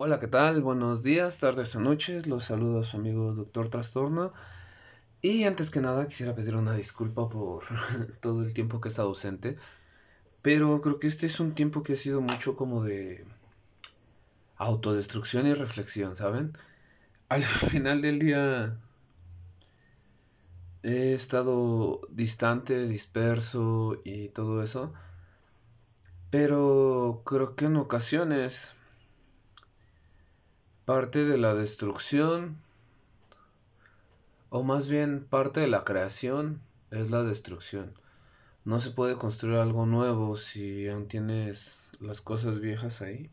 Hola, ¿qué tal? Buenos días, tardes o noches. Los saludo a su amigo Doctor Trastorno. Y antes que nada quisiera pedir una disculpa por todo el tiempo que he estado ausente. Pero creo que este es un tiempo que ha sido mucho como de autodestrucción y reflexión, ¿saben? Al final del día he estado distante, disperso y todo eso. Pero creo que en ocasiones parte de la destrucción, o más bien parte de la creación, es la destrucción. No se puede construir algo nuevo si aún tienes las cosas viejas ahí.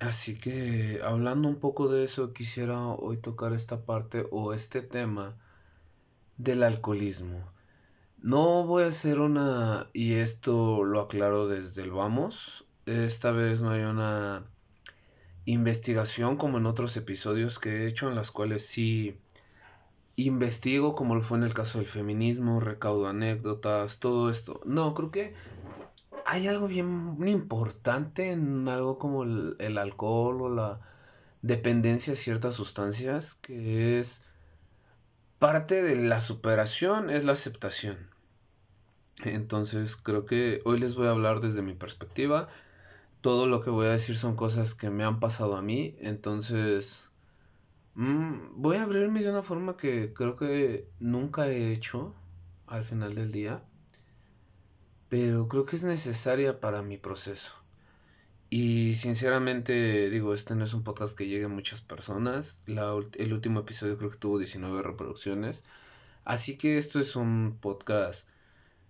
Así que hablando un poco de eso, quisiera hoy tocar esta parte o este tema del alcoholismo. No voy a hacer una, y esto lo aclaro desde el vamos, esta vez no hay una investigación como en otros episodios que he hecho en las cuales sí investigo como lo fue en el caso del feminismo, recaudo anécdotas, todo esto. No, creo que hay algo bien importante en algo como el, el alcohol o la dependencia a ciertas sustancias que es parte de la superación es la aceptación. Entonces creo que hoy les voy a hablar desde mi perspectiva todo lo que voy a decir son cosas que me han pasado a mí, entonces mmm, voy a abrirme de una forma que creo que nunca he hecho al final del día, pero creo que es necesaria para mi proceso. Y sinceramente digo, este no es un podcast que llegue a muchas personas. El último episodio creo que tuvo 19 reproducciones. Así que esto es un podcast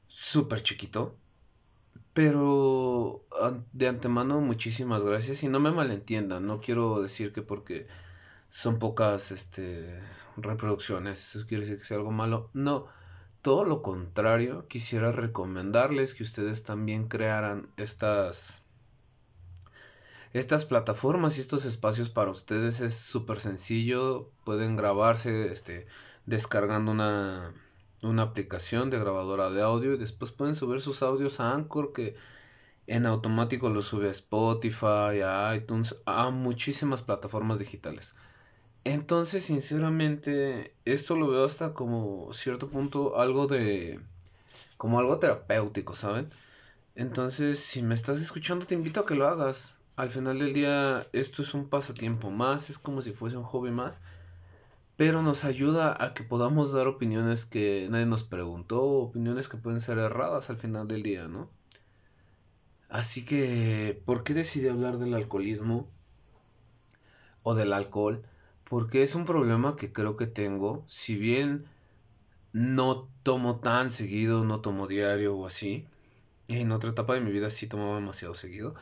súper chiquito. Pero de antemano muchísimas gracias y no me malentiendan, no quiero decir que porque son pocas este, reproducciones, eso quiere decir que sea algo malo, no, todo lo contrario, quisiera recomendarles que ustedes también crearan estas estas plataformas y estos espacios para ustedes es súper sencillo, pueden grabarse este descargando una una aplicación de grabadora de audio y después pueden subir sus audios a Anchor que en automático los sube a Spotify, a iTunes, a muchísimas plataformas digitales. Entonces, sinceramente, esto lo veo hasta como cierto punto algo de como algo terapéutico, ¿saben? Entonces, si me estás escuchando, te invito a que lo hagas. Al final del día, esto es un pasatiempo más, es como si fuese un hobby más pero nos ayuda a que podamos dar opiniones que nadie nos preguntó, opiniones que pueden ser erradas al final del día, ¿no? Así que, ¿por qué decidí hablar del alcoholismo o del alcohol? Porque es un problema que creo que tengo, si bien no tomo tan seguido, no tomo diario o así, en otra etapa de mi vida sí tomaba demasiado seguido,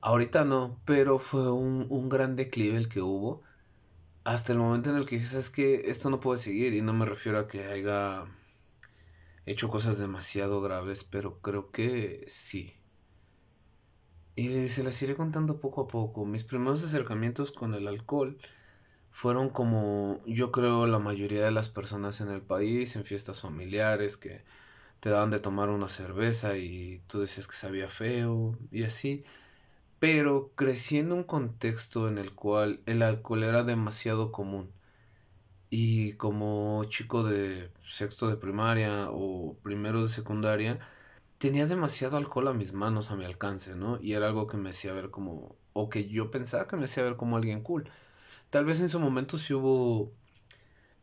ahorita no, pero fue un, un gran declive el que hubo hasta el momento en el que dije, sabes que esto no puede seguir y no me refiero a que haya hecho cosas demasiado graves, pero creo que sí. Y se las iré contando poco a poco. Mis primeros acercamientos con el alcohol fueron como yo creo la mayoría de las personas en el país, en fiestas familiares, que te daban de tomar una cerveza y tú decías que sabía feo y así pero crecí en un contexto en el cual el alcohol era demasiado común. Y como chico de sexto de primaria o primero de secundaria, tenía demasiado alcohol a mis manos, a mi alcance, ¿no? Y era algo que me hacía ver como, o que yo pensaba que me hacía ver como alguien cool. Tal vez en su momento sí hubo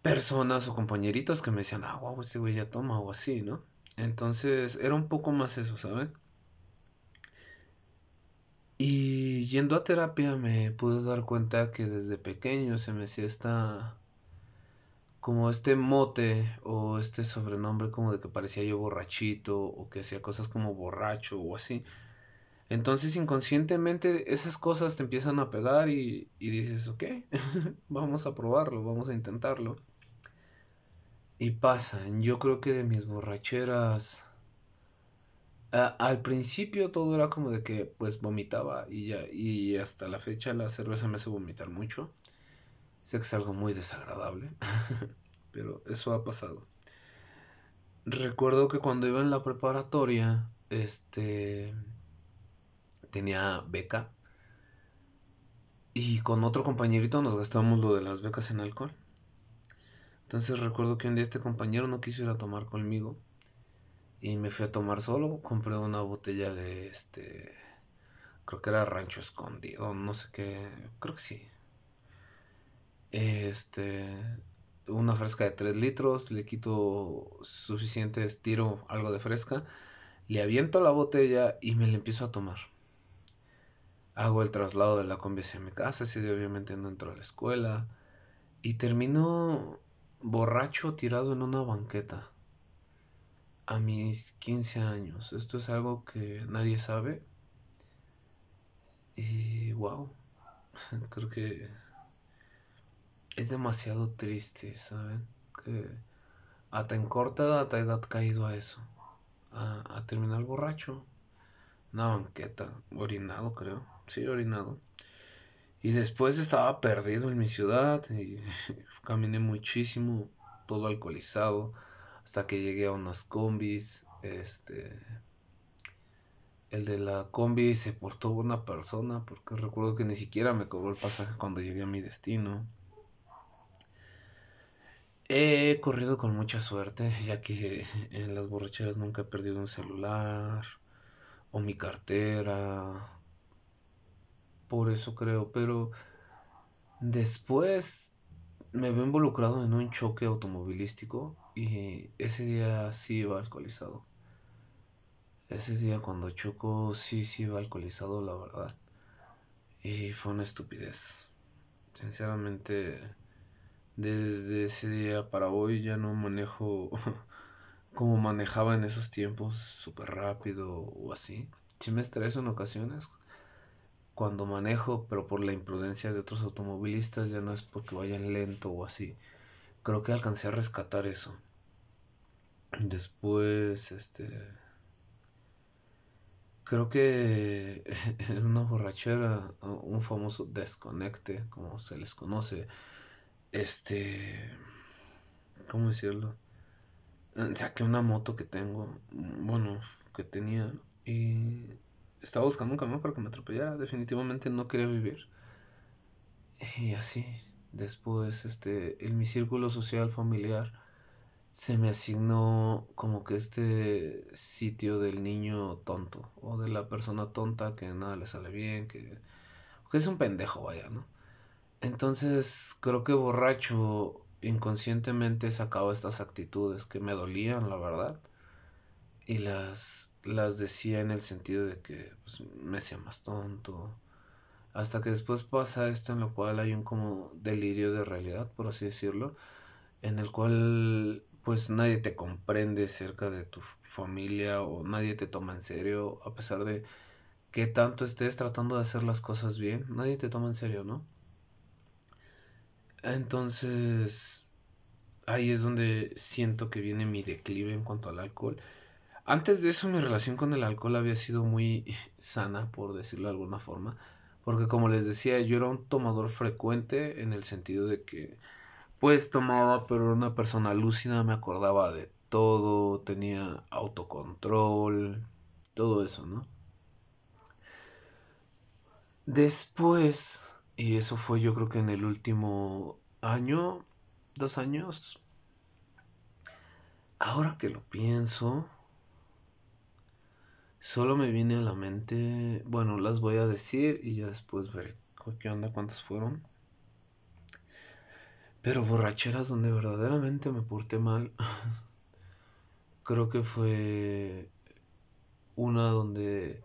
personas o compañeritos que me decían, ah, wow, este güey ya toma o así, ¿no? Entonces era un poco más eso, ¿saben? Y yendo a terapia me pude dar cuenta que desde pequeño se me hacía esta como este mote o este sobrenombre como de que parecía yo borrachito o que hacía cosas como borracho o así. Entonces inconscientemente esas cosas te empiezan a pegar y, y dices, ok, vamos a probarlo, vamos a intentarlo. Y pasan, yo creo que de mis borracheras al principio todo era como de que pues vomitaba y ya y hasta la fecha la cerveza me hace vomitar mucho. Sé que es algo muy desagradable, pero eso ha pasado. Recuerdo que cuando iba en la preparatoria, este tenía beca Y con otro compañerito nos gastamos lo de las becas en alcohol. Entonces recuerdo que un día este compañero no quiso ir a tomar conmigo. Y me fui a tomar solo. Compré una botella de este. Creo que era Rancho Escondido. No sé qué. Creo que sí. Este. Una fresca de 3 litros. Le quito suficiente estiro, algo de fresca. Le aviento la botella y me la empiezo a tomar. Hago el traslado de la combi hacia mi casa. Ese día obviamente no entro a la escuela. Y termino borracho tirado en una banqueta. A mis 15 años. Esto es algo que nadie sabe. Y wow. Creo que es demasiado triste, ¿saben? Que hasta en corta edad te haya caído a eso. A, a terminar borracho. Una banqueta. Orinado, creo. Sí, orinado. Y después estaba perdido en mi ciudad y caminé muchísimo, todo alcoholizado, hasta que llegué a unas combis. Este, el de la combi se portó una persona porque recuerdo que ni siquiera me cobró el pasaje cuando llegué a mi destino. He corrido con mucha suerte, ya que en las borracheras nunca he perdido un celular o mi cartera. Por eso creo, pero después me veo involucrado en un choque automovilístico y ese día sí iba alcoholizado. Ese día cuando choco sí, sí iba alcoholizado, la verdad. Y fue una estupidez. Sinceramente, desde ese día para hoy ya no manejo como manejaba en esos tiempos, súper rápido o así. Sí me estreso en ocasiones cuando manejo, pero por la imprudencia de otros automovilistas, ya no es porque vayan lento o así. Creo que alcancé a rescatar eso. Después, este... Creo que en una borrachera, un famoso desconecte, como se les conoce, este... ¿Cómo decirlo? Saqué una moto que tengo, bueno, que tenía, y estaba buscando un camión para que me atropellara. Definitivamente no quería vivir. Y así, después, este, en mi círculo social familiar, se me asignó como que este sitio del niño tonto o de la persona tonta que nada le sale bien, que, que es un pendejo, vaya, ¿no? Entonces creo que borracho inconscientemente sacaba estas actitudes que me dolían, la verdad, y las, las decía en el sentido de que pues, me hacía más tonto. Hasta que después pasa esto en lo cual hay un como delirio de realidad, por así decirlo, en el cual pues nadie te comprende cerca de tu familia o nadie te toma en serio a pesar de que tanto estés tratando de hacer las cosas bien, nadie te toma en serio, ¿no? Entonces ahí es donde siento que viene mi declive en cuanto al alcohol. Antes de eso mi relación con el alcohol había sido muy sana, por decirlo de alguna forma, porque como les decía, yo era un tomador frecuente en el sentido de que pues tomaba, pero era una persona lúcida, me acordaba de todo, tenía autocontrol, todo eso, ¿no? Después, y eso fue yo creo que en el último año, dos años, ahora que lo pienso, solo me viene a la mente, bueno, las voy a decir y ya después veré qué onda, cuántas fueron. Pero borracheras donde verdaderamente me porté mal. Creo que fue una donde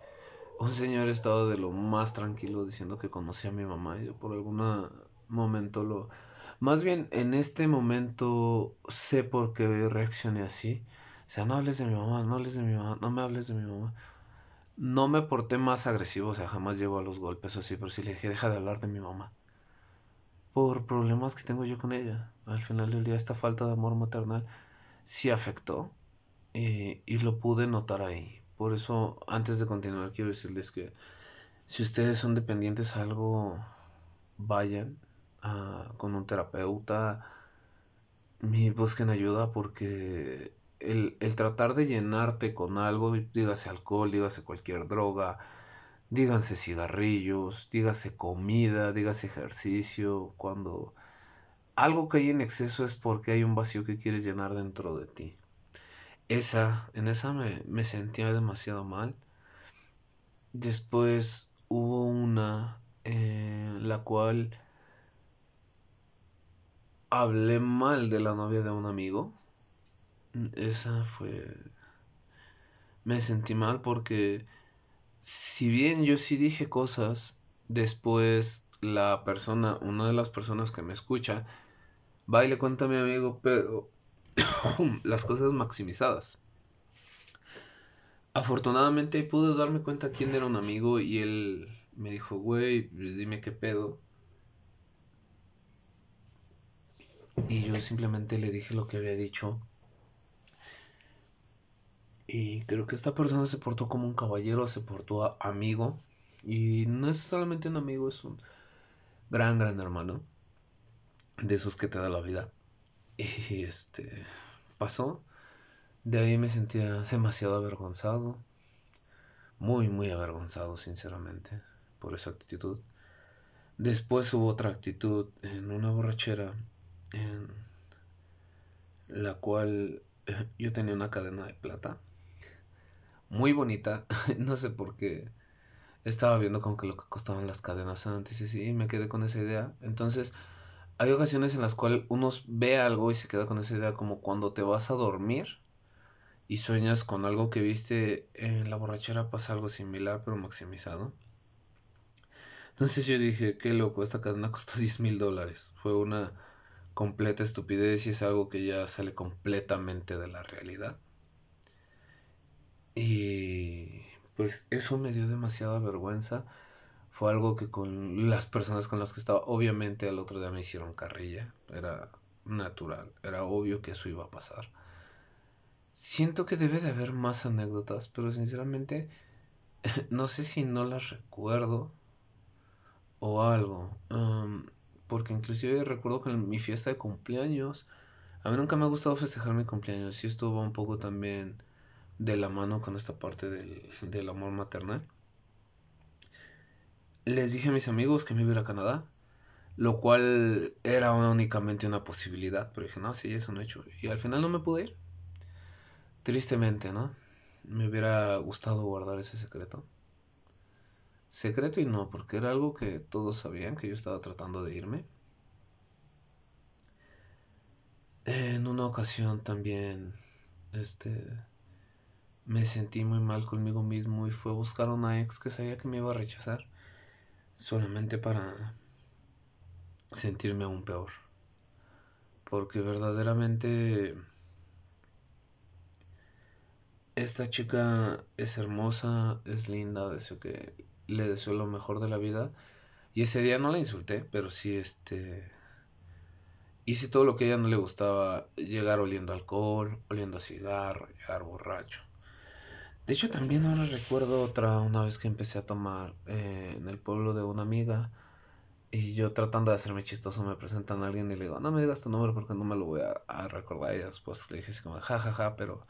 un señor estaba de lo más tranquilo diciendo que conocía a mi mamá. Y yo por algún momento lo... Más bien en este momento sé por qué reaccioné así. O sea, no hables de mi mamá, no hables de mi mamá, no me hables de mi mamá. No me porté más agresivo, o sea, jamás llego a los golpes o así, pero sí le dije, deja de hablar de mi mamá por problemas que tengo yo con ella. Al final del día esta falta de amor maternal sí afectó eh, y lo pude notar ahí. Por eso, antes de continuar, quiero decirles que si ustedes son dependientes algo, vayan a, con un terapeuta y busquen ayuda porque el, el, tratar de llenarte con algo, dígase alcohol, dígase cualquier droga, díganse cigarrillos, dígase comida, dígase ejercicio, cuando algo que hay en exceso es porque hay un vacío que quieres llenar dentro de ti. Esa, en esa me, me sentía demasiado mal. Después hubo una en la cual hablé mal de la novia de un amigo. Esa fue... Me sentí mal porque si bien yo sí dije cosas, después la persona, una de las personas que me escucha, va y le cuenta a mi amigo, pero las cosas maximizadas. Afortunadamente pude darme cuenta quién era un amigo y él me dijo, güey, pues dime qué pedo. Y yo simplemente le dije lo que había dicho. Y creo que esta persona se portó como un caballero, se portó amigo. Y no es solamente un amigo, es un gran, gran hermano. De esos que te da la vida. Y este pasó. De ahí me sentía demasiado avergonzado. Muy, muy avergonzado, sinceramente, por esa actitud. Después hubo otra actitud en una borrachera en la cual yo tenía una cadena de plata muy bonita. no sé por qué. Estaba viendo como que lo que costaban las cadenas antes y así, me quedé con esa idea. Entonces, hay ocasiones en las cuales uno ve algo y se queda con esa idea, como cuando te vas a dormir y sueñas con algo que viste en la borrachera, pasa algo similar, pero maximizado. Entonces yo dije, qué loco, esta cadena costó 10 mil dólares. Fue una completa estupidez y es algo que ya sale completamente de la realidad. Y pues eso me dio demasiada vergüenza. Fue algo que con las personas con las que estaba, obviamente al otro día me hicieron carrilla. Era natural, era obvio que eso iba a pasar. Siento que debe de haber más anécdotas, pero sinceramente no sé si no las recuerdo o algo. porque inclusive recuerdo que en mi fiesta de cumpleaños, a mí nunca me ha gustado festejar mi cumpleaños. Y esto va un poco también de la mano con esta parte del, del amor maternal. Les dije a mis amigos que me iba a ir a Canadá, lo cual era únicamente una posibilidad, pero dije, no, sí, es un hecho. Y al final no me pude ir. Tristemente, ¿no? Me hubiera gustado guardar ese secreto. Secreto y no, porque era algo que todos sabían que yo estaba tratando de irme. En una ocasión también, este, me sentí muy mal conmigo mismo y fue buscar a una ex que sabía que me iba a rechazar solamente para sentirme aún peor. Porque verdaderamente esta chica es hermosa, es linda, deseo que le deseo lo mejor de la vida. Y ese día no la insulté, pero sí este hice todo lo que a ella no le gustaba, llegar oliendo alcohol, oliendo a cigarro, llegar borracho. De hecho, también ahora recuerdo otra, una vez que empecé a tomar eh, en el pueblo de una amiga. Y yo tratando de hacerme chistoso me presentan a alguien y le digo, no me digas tu nombre porque no me lo voy a, recordar. Y después le dije así como, jajaja, ja, ja, pero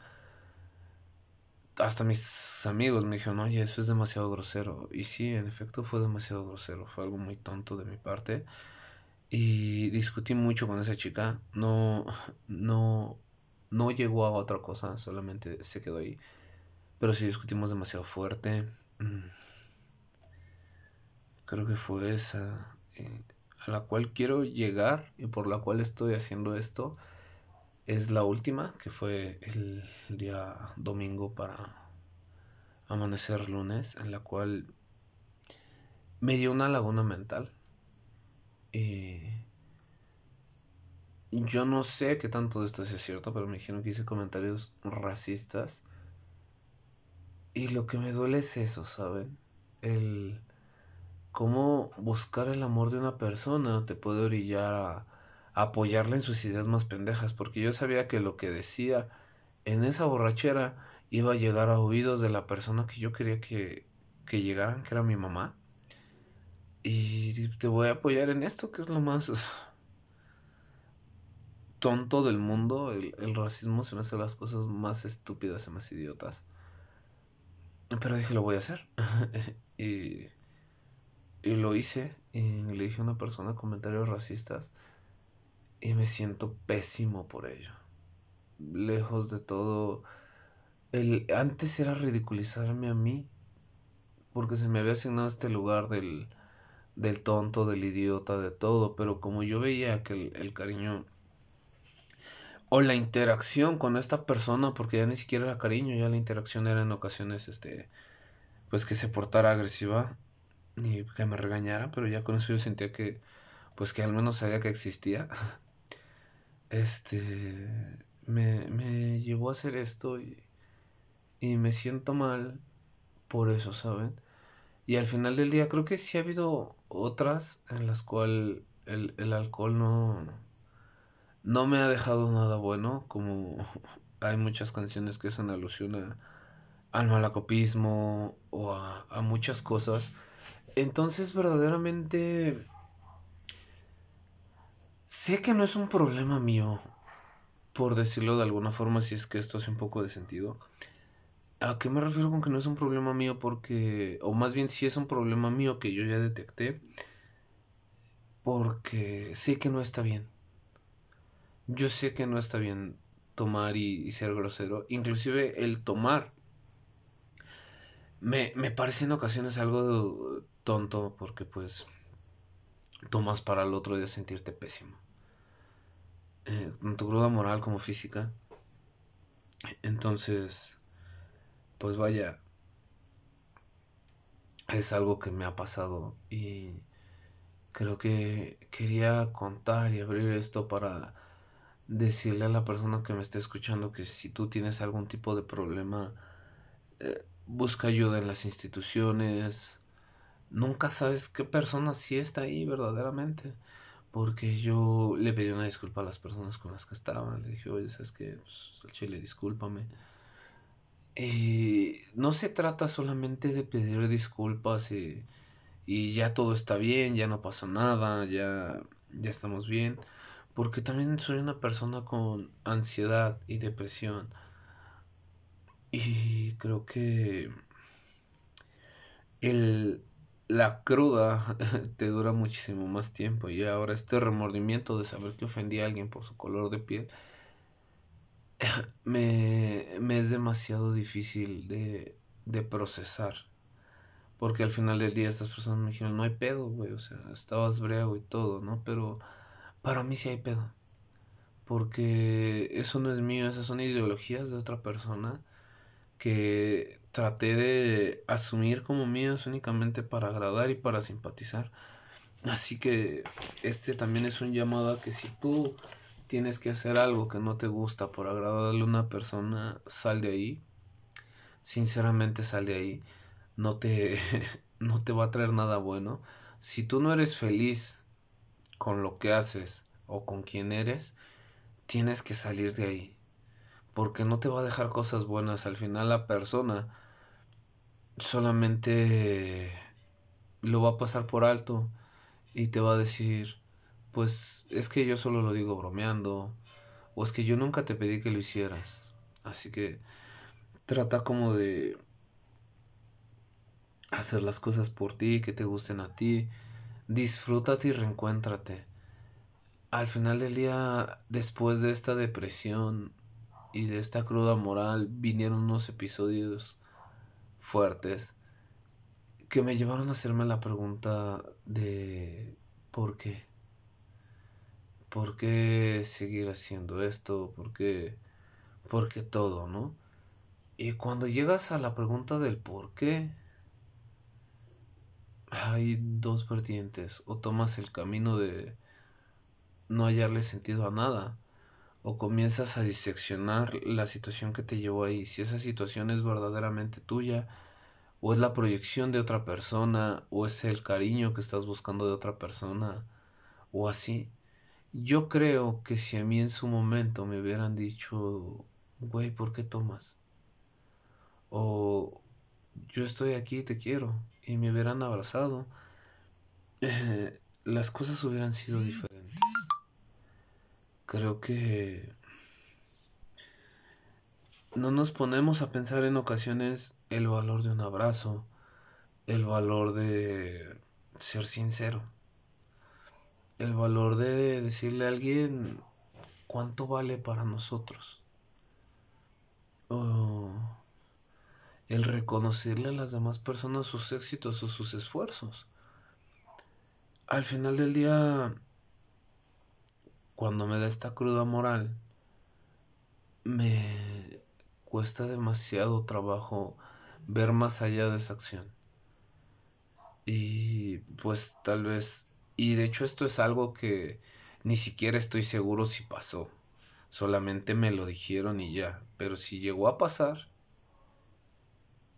hasta mis amigos me dijeron, oye, eso es demasiado grosero. Y sí, en efecto fue demasiado grosero, fue algo muy tonto de mi parte. Y discutí mucho con esa chica, no, no, no llegó a otra cosa, solamente se quedó ahí. Pero sí discutimos demasiado fuerte. Mm. Creo que fue esa eh, a la cual quiero llegar y por la cual estoy haciendo esto. Es la última, que fue el día domingo para amanecer lunes, en la cual me dio una laguna mental. Y yo no sé qué tanto de esto sea cierto, pero me dijeron que hice comentarios racistas y lo que me duele es eso, ¿saben? El cómo buscar el amor de una persona te puede orillar a, apoyarla en sus ideas más pendejas, porque yo sabía que lo que decía en esa borrachera iba a llegar a oídos de la persona que yo quería que, que llegaran, que era mi mamá. Y te voy a apoyar en esto, que es lo más tonto del mundo. El, el racismo se me hace las cosas más estúpidas y más idiotas. Pero dije, lo voy a hacer. Y, y lo hice y le dije a una persona comentarios racistas y me siento pésimo por ello. Lejos de todo, el, antes era ridiculizarme a mí porque se me había asignado este lugar del, del tonto, del idiota, de todo, pero como yo veía que el, el cariño o la interacción con esta persona, porque ya ni siquiera era cariño, ya la interacción era en ocasiones, este, pues que se portara agresiva y que me regañara, pero ya con eso yo sentía que, pues que al menos sabía que existía. Este, me, me llevó a hacer esto y, y me siento mal por eso, ¿saben? Y al final del día creo que sí ha habido otras en las cuales el, el alcohol no, no me ha dejado nada bueno, como hay muchas canciones que hacen alusión a, al malacopismo o a, a muchas cosas. Entonces verdaderamente sé que no es un problema mío, por decirlo de alguna forma, si es que esto hace un poco de sentido. ¿A qué me refiero con que no es un problema mío? Porque, o más bien si es un problema mío que yo ya detecté, porque sé que no está bien. Yo sé que no está bien tomar y, ser grosero. Inclusive el tomar me, me parece en ocasiones algo tonto porque pues tomas para el otro día sentirte pésimo. Eh, tanto cruda moral como física. Entonces, pues vaya, es algo que me ha pasado y creo que quería contar y abrir esto para decirle a la persona que me esté escuchando que si tú tienes algún tipo de problema, eh, busca ayuda en las instituciones. Nunca sabes qué persona sí está ahí verdaderamente. Porque yo le pedí una disculpa a las personas con las que estaba. Le dije, oye, ¿sabes qué? Pues, al chile, discúlpame. Y no se trata solamente de pedir disculpas y, y ya todo está bien, ya no pasó nada, ya, ya estamos bien porque también soy una persona con ansiedad y depresión. Y creo que el, la cruda te dura muchísimo más tiempo. Y ahora este remordimiento de saber que ofendí a alguien por su color de piel me, me es demasiado difícil de, de procesar. Porque al final del día estas personas me dijeron, no hay pedo, güey. O sea, estabas brego y todo, ¿no? Pero para mí sí hay pedo porque eso no es mío, esas son ideologías de otra persona que traté de asumir como mías únicamente para agradar y para simpatizar. Así que este también es un llamado que si tú tienes que hacer algo que no te gusta por agradarle a una persona, sal de ahí. Sinceramente sal de ahí. No te, no te va a traer nada bueno. Si tú no eres feliz con lo que haces o con quien eres, tienes que salir de ahí. Porque no te va a dejar cosas buenas. Al final la persona solamente lo va a pasar por alto y te va a decir, pues es que yo solo lo digo bromeando. O es que yo nunca te pedí que lo hicieras. Así que trata como de hacer las cosas por ti, que te gusten a ti. Disfrútate y reencuéntrate al final del día, después de esta depresión y de esta cruda moral, vinieron unos episodios fuertes que me llevaron a hacerme la pregunta de ¿por qué? ¿Por qué seguir haciendo esto? ¿Por qué? ¿Por qué todo, no? Y cuando llegas a la pregunta del por qué, hay dos vertientes. O tomas el camino de no hallarle sentido a nada. O comienzas a diseccionar la situación que te llevó ahí. Si esa situación es verdaderamente tuya, o es la proyección de otra persona, o es el cariño que estás buscando de otra persona, o así. Yo creo que si a mí en su momento me hubieran dicho, güey, ¿por qué tomas? O yo estoy aquí, te quiero, y me hubieran abrazado, eh, las cosas hubieran sido diferentes creo que no nos ponemos a pensar en ocasiones el valor de un abrazo, el valor de ser sincero. El valor de decirle a alguien cuánto vale para nosotros. El reconocerle a las demás personas sus éxitos o sus esfuerzos. Al final del día, cuando me da esta cruda moral, me cuesta demasiado trabajo ver más allá de esa acción. Y pues tal vez, y de hecho esto es algo que ni siquiera estoy seguro si pasó. Solamente me lo dijeron y ya. Pero si llegó a pasar,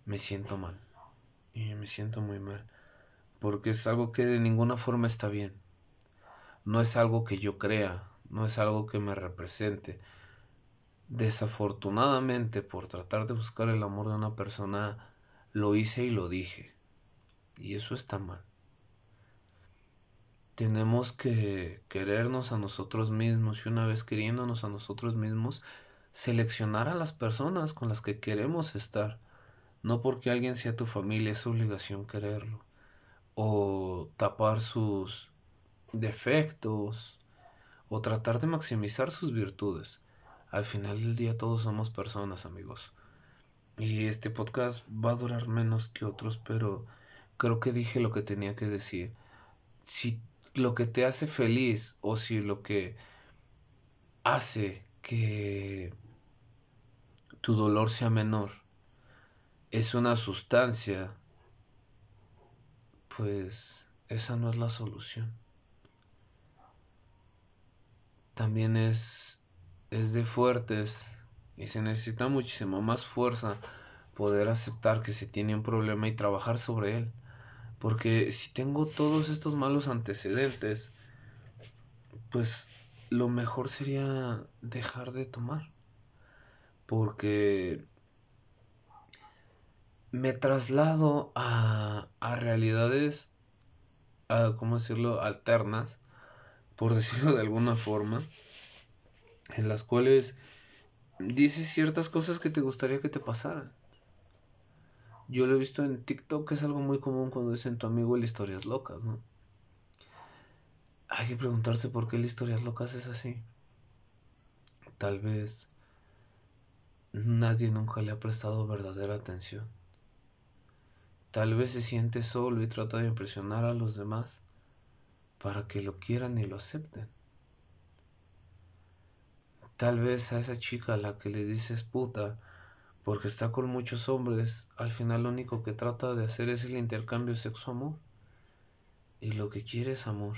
me siento mal. Y me siento muy mal. Porque es algo que de ninguna forma está bien. No es algo que yo crea. No es algo que me represente. Desafortunadamente, por tratar de buscar el amor de una persona, lo hice y lo dije. Y eso está mal. Tenemos que querernos a nosotros mismos y una vez queriéndonos a nosotros mismos, seleccionar a las personas con las que queremos estar. No porque alguien sea tu familia es obligación quererlo. O tapar sus defectos. O tratar de maximizar sus virtudes. Al final del día todos somos personas, amigos. Y este podcast va a durar menos que otros, pero creo que dije lo que tenía que decir. Si lo que te hace feliz o si lo que hace que tu dolor sea menor es una sustancia, pues esa no es la solución. También es, es de fuertes y se necesita muchísimo más fuerza poder aceptar que se tiene un problema y trabajar sobre él. Porque si tengo todos estos malos antecedentes, pues lo mejor sería dejar de tomar. Porque me traslado a, a realidades, a, ¿cómo decirlo?, alternas, por decirlo de alguna forma, en las cuales dices ciertas cosas que te gustaría que te pasaran. Yo lo he visto en TikTok, que es algo muy común cuando dicen tu amigo el historias locas, ¿no? Hay que preguntarse por qué el historias locas es así. Tal vez nadie nunca le ha prestado verdadera atención. Tal vez se siente solo y trata de impresionar a los demás para que lo quieran y lo acepten. Tal vez a esa chica a la que le dices puta porque está con muchos hombres, al final lo único que trata de hacer es el intercambio sexo-amor. Y lo que quiere es amor.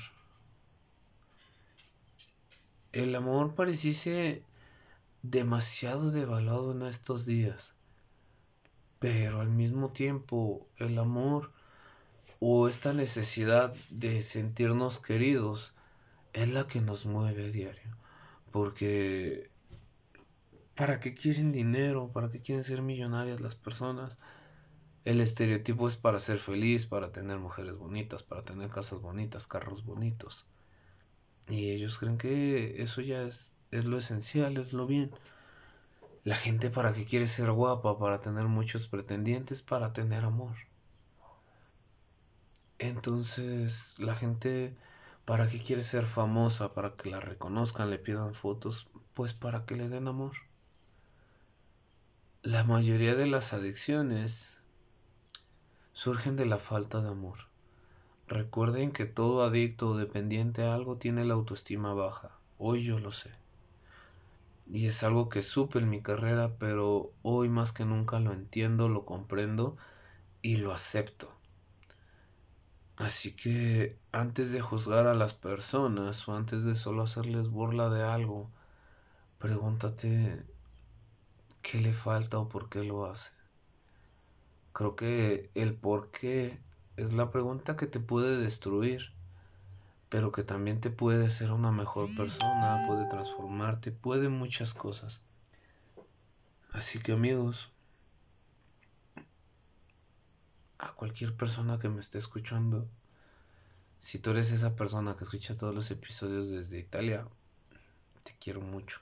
El amor pareciese demasiado devaluado en estos días. Pero al mismo tiempo, el amor o esta necesidad de sentirnos queridos es la que nos mueve a diario. Porque ¿Para qué quieren dinero? ¿Para qué quieren ser millonarias las personas? El estereotipo es para ser feliz, para tener mujeres bonitas, para tener casas bonitas, carros bonitos. Y ellos creen que eso ya es, es lo esencial, es lo bien. La gente para qué quiere ser guapa, para tener muchos pretendientes, para tener amor. Entonces, la gente para qué quiere ser famosa, para que la reconozcan, le pidan fotos, pues para que le den amor. La mayoría de las adicciones surgen de la falta de amor. Recuerden que todo adicto o dependiente a algo tiene la autoestima baja. Hoy yo lo sé. Y es algo que supe en mi carrera, pero hoy más que nunca lo entiendo, lo comprendo y lo acepto. Así que antes de juzgar a las personas o antes de solo hacerles burla de algo, pregúntate qué le falta o por qué lo hace. Creo que el por qué es la pregunta que te puede destruir, pero que también te puede hacer una mejor persona, puede transformarte, puede muchas cosas. Así que amigos, a cualquier persona que me esté escuchando, si tú eres esa persona que escucha todos los episodios desde Italia, te quiero mucho.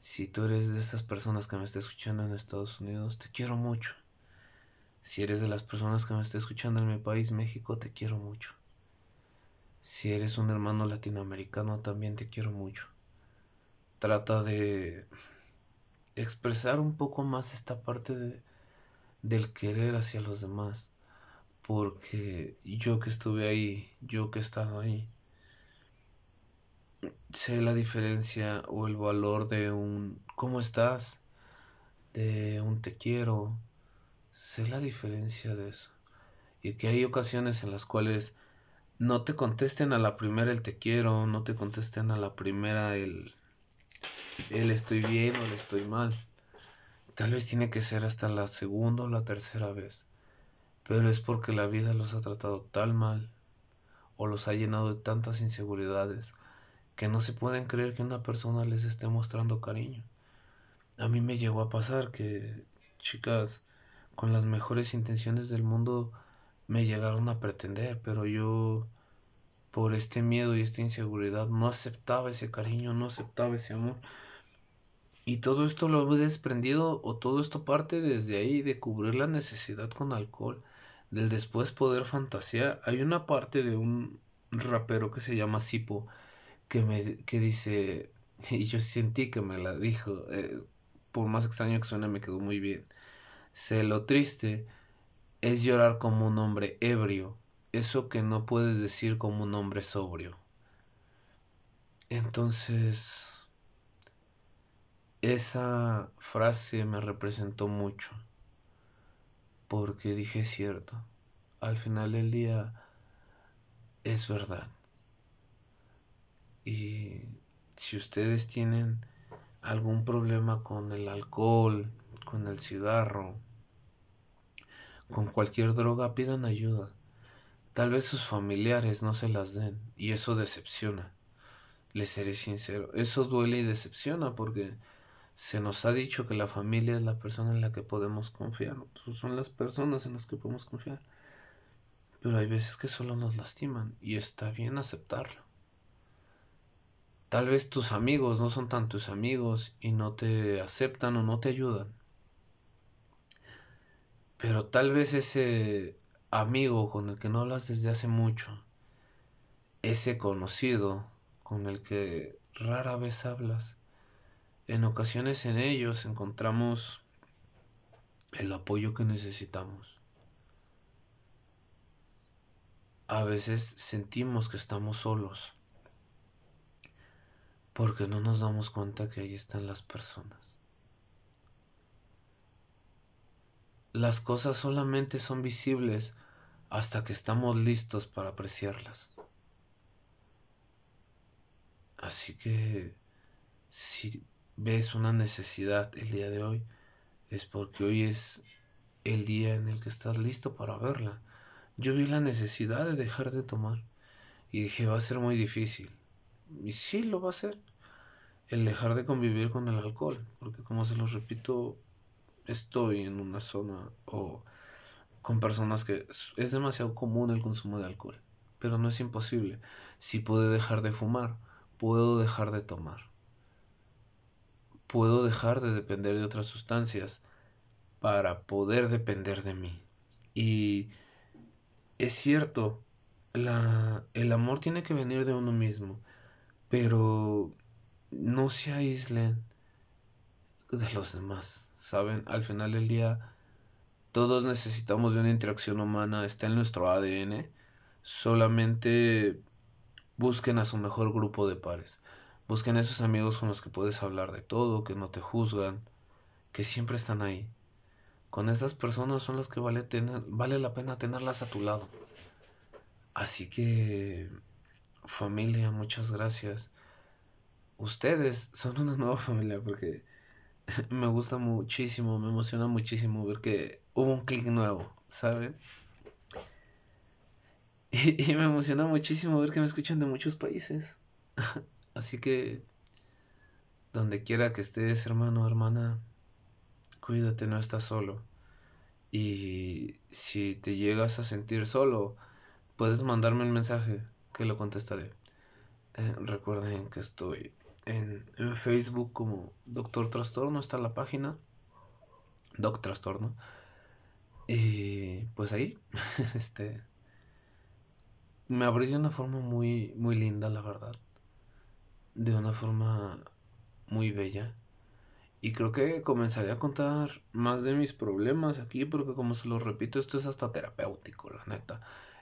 Si tú eres de esas personas que me está escuchando en Estados Unidos, te quiero mucho. Si eres de las personas que me está escuchando en mi país, México, te quiero mucho. Si eres un hermano latinoamericano, también te quiero mucho. Trata de expresar un poco más esta parte de, del querer hacia los demás. Porque yo que estuve ahí, yo que he estado ahí, sé la diferencia o el valor de un ¿cómo estás? de un te quiero. Sé la diferencia de eso. Y que hay ocasiones en las cuales no te contesten a la primera el te quiero, no te contesten a la primera el, el estoy bien o el estoy mal. Tal vez tiene que ser hasta la segunda o la tercera vez. Pero es porque la vida los ha tratado tan mal o los ha llenado de tantas inseguridades que no se pueden creer que una persona les esté mostrando cariño. A mí me llegó a pasar que chicas con las mejores intenciones del mundo me llegaron a pretender, pero yo por este miedo y esta inseguridad no aceptaba ese cariño, no aceptaba ese amor. Y todo esto lo he desprendido o todo esto parte desde ahí de cubrir la necesidad con alcohol, del después poder fantasear. Hay una parte de un rapero que se llama Sipo que me que dice y yo sentí que me la dijo eh, por más extraño que suene me quedó muy bien sé lo triste es llorar como un hombre ebrio eso que no puedes decir como un hombre sobrio. Entonces esa frase me representó mucho porque dije cierto al final del día es verdad y si ustedes tienen algún problema con el alcohol, con el cigarro, con cualquier droga, pidan ayuda. Tal vez sus familiares no se las den y eso decepciona. Les seré sincero, eso duele y decepciona porque se nos ha dicho que la familia es la persona en la que podemos confiar, son las personas en las que podemos confiar. Pero hay veces que solo nos lastiman y está bien aceptarlo. Tal vez tus amigos no son tan tus amigos y no te aceptan o no te ayudan. Pero tal vez ese amigo con el que no hablas desde hace mucho, ese conocido con el que rara vez hablas, en ocasiones en ellos encontramos el apoyo que necesitamos. A veces sentimos que estamos solos porque no nos damos cuenta que ahí están las personas. Las cosas solamente son visibles hasta que estamos listos para apreciarlas. Así que si ves una necesidad el día de hoy, es porque hoy es el día en el que estás listo para verla. Yo vi la necesidad de dejar de tomar y dije va a ser muy difícil. Y sí lo va a ser el dejar de convivir con el alcohol, porque como se los repito, estoy en una zona o con personas que es demasiado común el consumo de alcohol, pero no es imposible. Si puedo dejar de fumar, puedo dejar de tomar. Puedo dejar de depender de otras sustancias para poder depender de mí. Y es cierto, la, el amor tiene que venir de uno mismo, pero no se aíslen de los demás, ¿saben? Al final del día, todos necesitamos de una interacción humana, está en nuestro ADN, solamente busquen a su mejor grupo de pares, busquen a esos amigos con los que puedes hablar de todo, que no te juzgan, que siempre están ahí. Con esas personas son las que vale, tener, vale la pena tenerlas a tu lado. Así que, familia, muchas gracias ustedes son una nueva familia porque me gusta muchísimo, me emociona muchísimo ver que hubo un clic nuevo, ¿saben? Y, me emociona muchísimo ver que me escuchan de muchos países. Así que, donde quiera que estés, hermano, hermana, cuídate, no estás solo. Y si te llegas a sentir solo, puedes mandarme un mensaje que lo contestaré. Eh, recuerden que estoy en, Facebook como Doctor Trastorno, está la página. Doc Trastorno. Y pues ahí, este, me abrí de una forma muy, muy linda, la verdad. De una forma muy bella. Y creo que comenzaré a contar más de mis problemas aquí, porque como se los repito, esto es hasta terapéutico, la neta.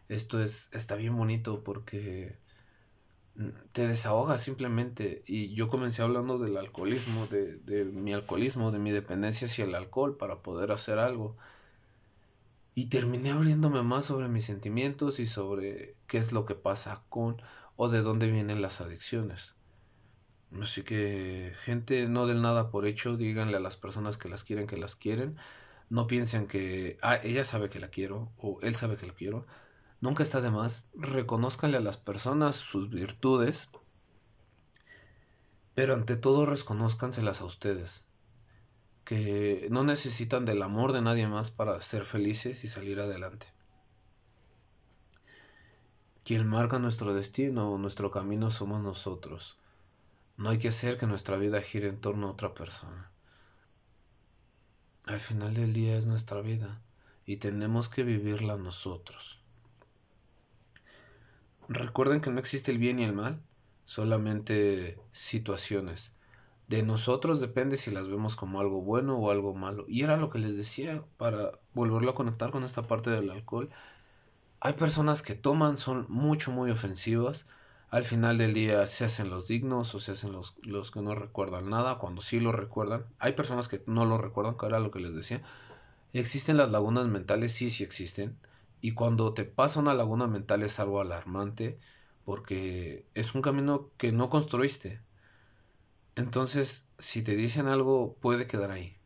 Esto es, está bien bonito porque te desahogas simplemente. Y yo comencé hablando del alcoholismo, de, de mi alcoholismo, de mi dependencia hacia el alcohol para poder hacer algo. Y terminé abriéndome más sobre mis sentimientos y sobre qué es lo que pasa con o de dónde vienen las adicciones. Así que, gente, no del nada por hecho, díganle a las personas que las quieren que las quieren. No piensen que, ah, ella sabe que la quiero o él sabe que la quiero. Nunca está de más. Reconózcanle a las personas sus virtudes, pero ante todo reconózcanselas a ustedes que no necesitan del amor de nadie más para ser felices y salir adelante. Quien marca nuestro destino o nuestro camino somos nosotros. No hay que hacer que nuestra vida gire en torno a otra persona. Al final del día es nuestra vida y tenemos que vivirla nosotros. Recuerden que no existe el bien y el mal, solamente situaciones de nosotros depende si las vemos como algo bueno o algo malo. Y era lo que les decía para volverlo a conectar con esta parte del alcohol. Hay personas que toman, son mucho, muy ofensivas. Al final del día se hacen los dignos o se hacen los, los que no recuerdan nada, cuando sí lo recuerdan. Hay personas que no lo recuerdan, que era lo que les decía. ¿Existen las lagunas mentales? Sí, sí existen. Y cuando te pasa una laguna mental es algo alarmante porque es un camino que no construiste entonces, si te dicen algo, puede quedar ahí.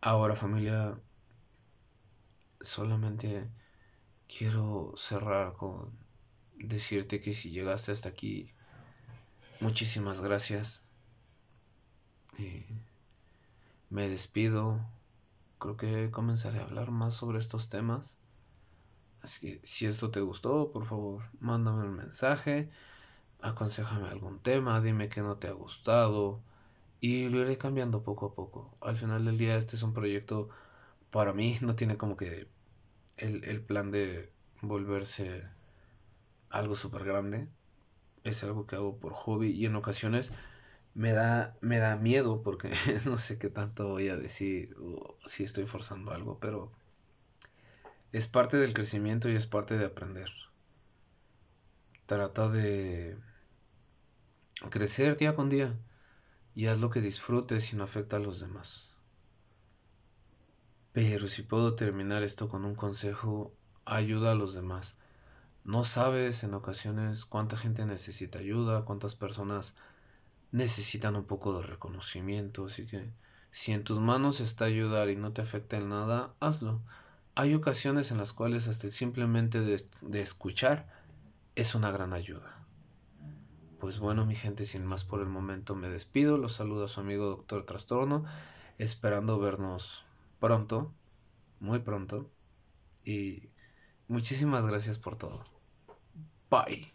Ahora, familia, solamente quiero cerrar con decirte que si llegaste hasta aquí, muchísimas gracias. Eh, me despido. Creo que comenzaré a hablar más sobre estos temas. Así que si esto te gustó, por favor, mándame un mensaje aconsejame algún tema, dime que no te ha gustado y lo iré cambiando poco a poco. Al final del día este es un proyecto para mí, no tiene como que el, el plan de volverse algo súper grande. Es algo que hago por hobby y en ocasiones me da, me da miedo porque no sé qué tanto voy a decir o si estoy forzando algo, pero es parte del crecimiento y es parte de aprender. Trata de crecer día con día y haz lo que disfrutes y no afecta a los demás. Pero si puedo terminar esto con un consejo, ayuda a los demás. No sabes en ocasiones cuánta gente necesita ayuda, cuántas personas necesitan un poco de reconocimiento, así que si en tus manos está ayudar y no te afecta en nada, hazlo. Hay ocasiones en las cuales hasta simplemente de, de escuchar es una gran ayuda. Pues bueno, mi gente, sin más por el momento me despido. Los saluda su amigo Doctor Trastorno, esperando vernos pronto, muy pronto. Y muchísimas gracias por todo. Bye.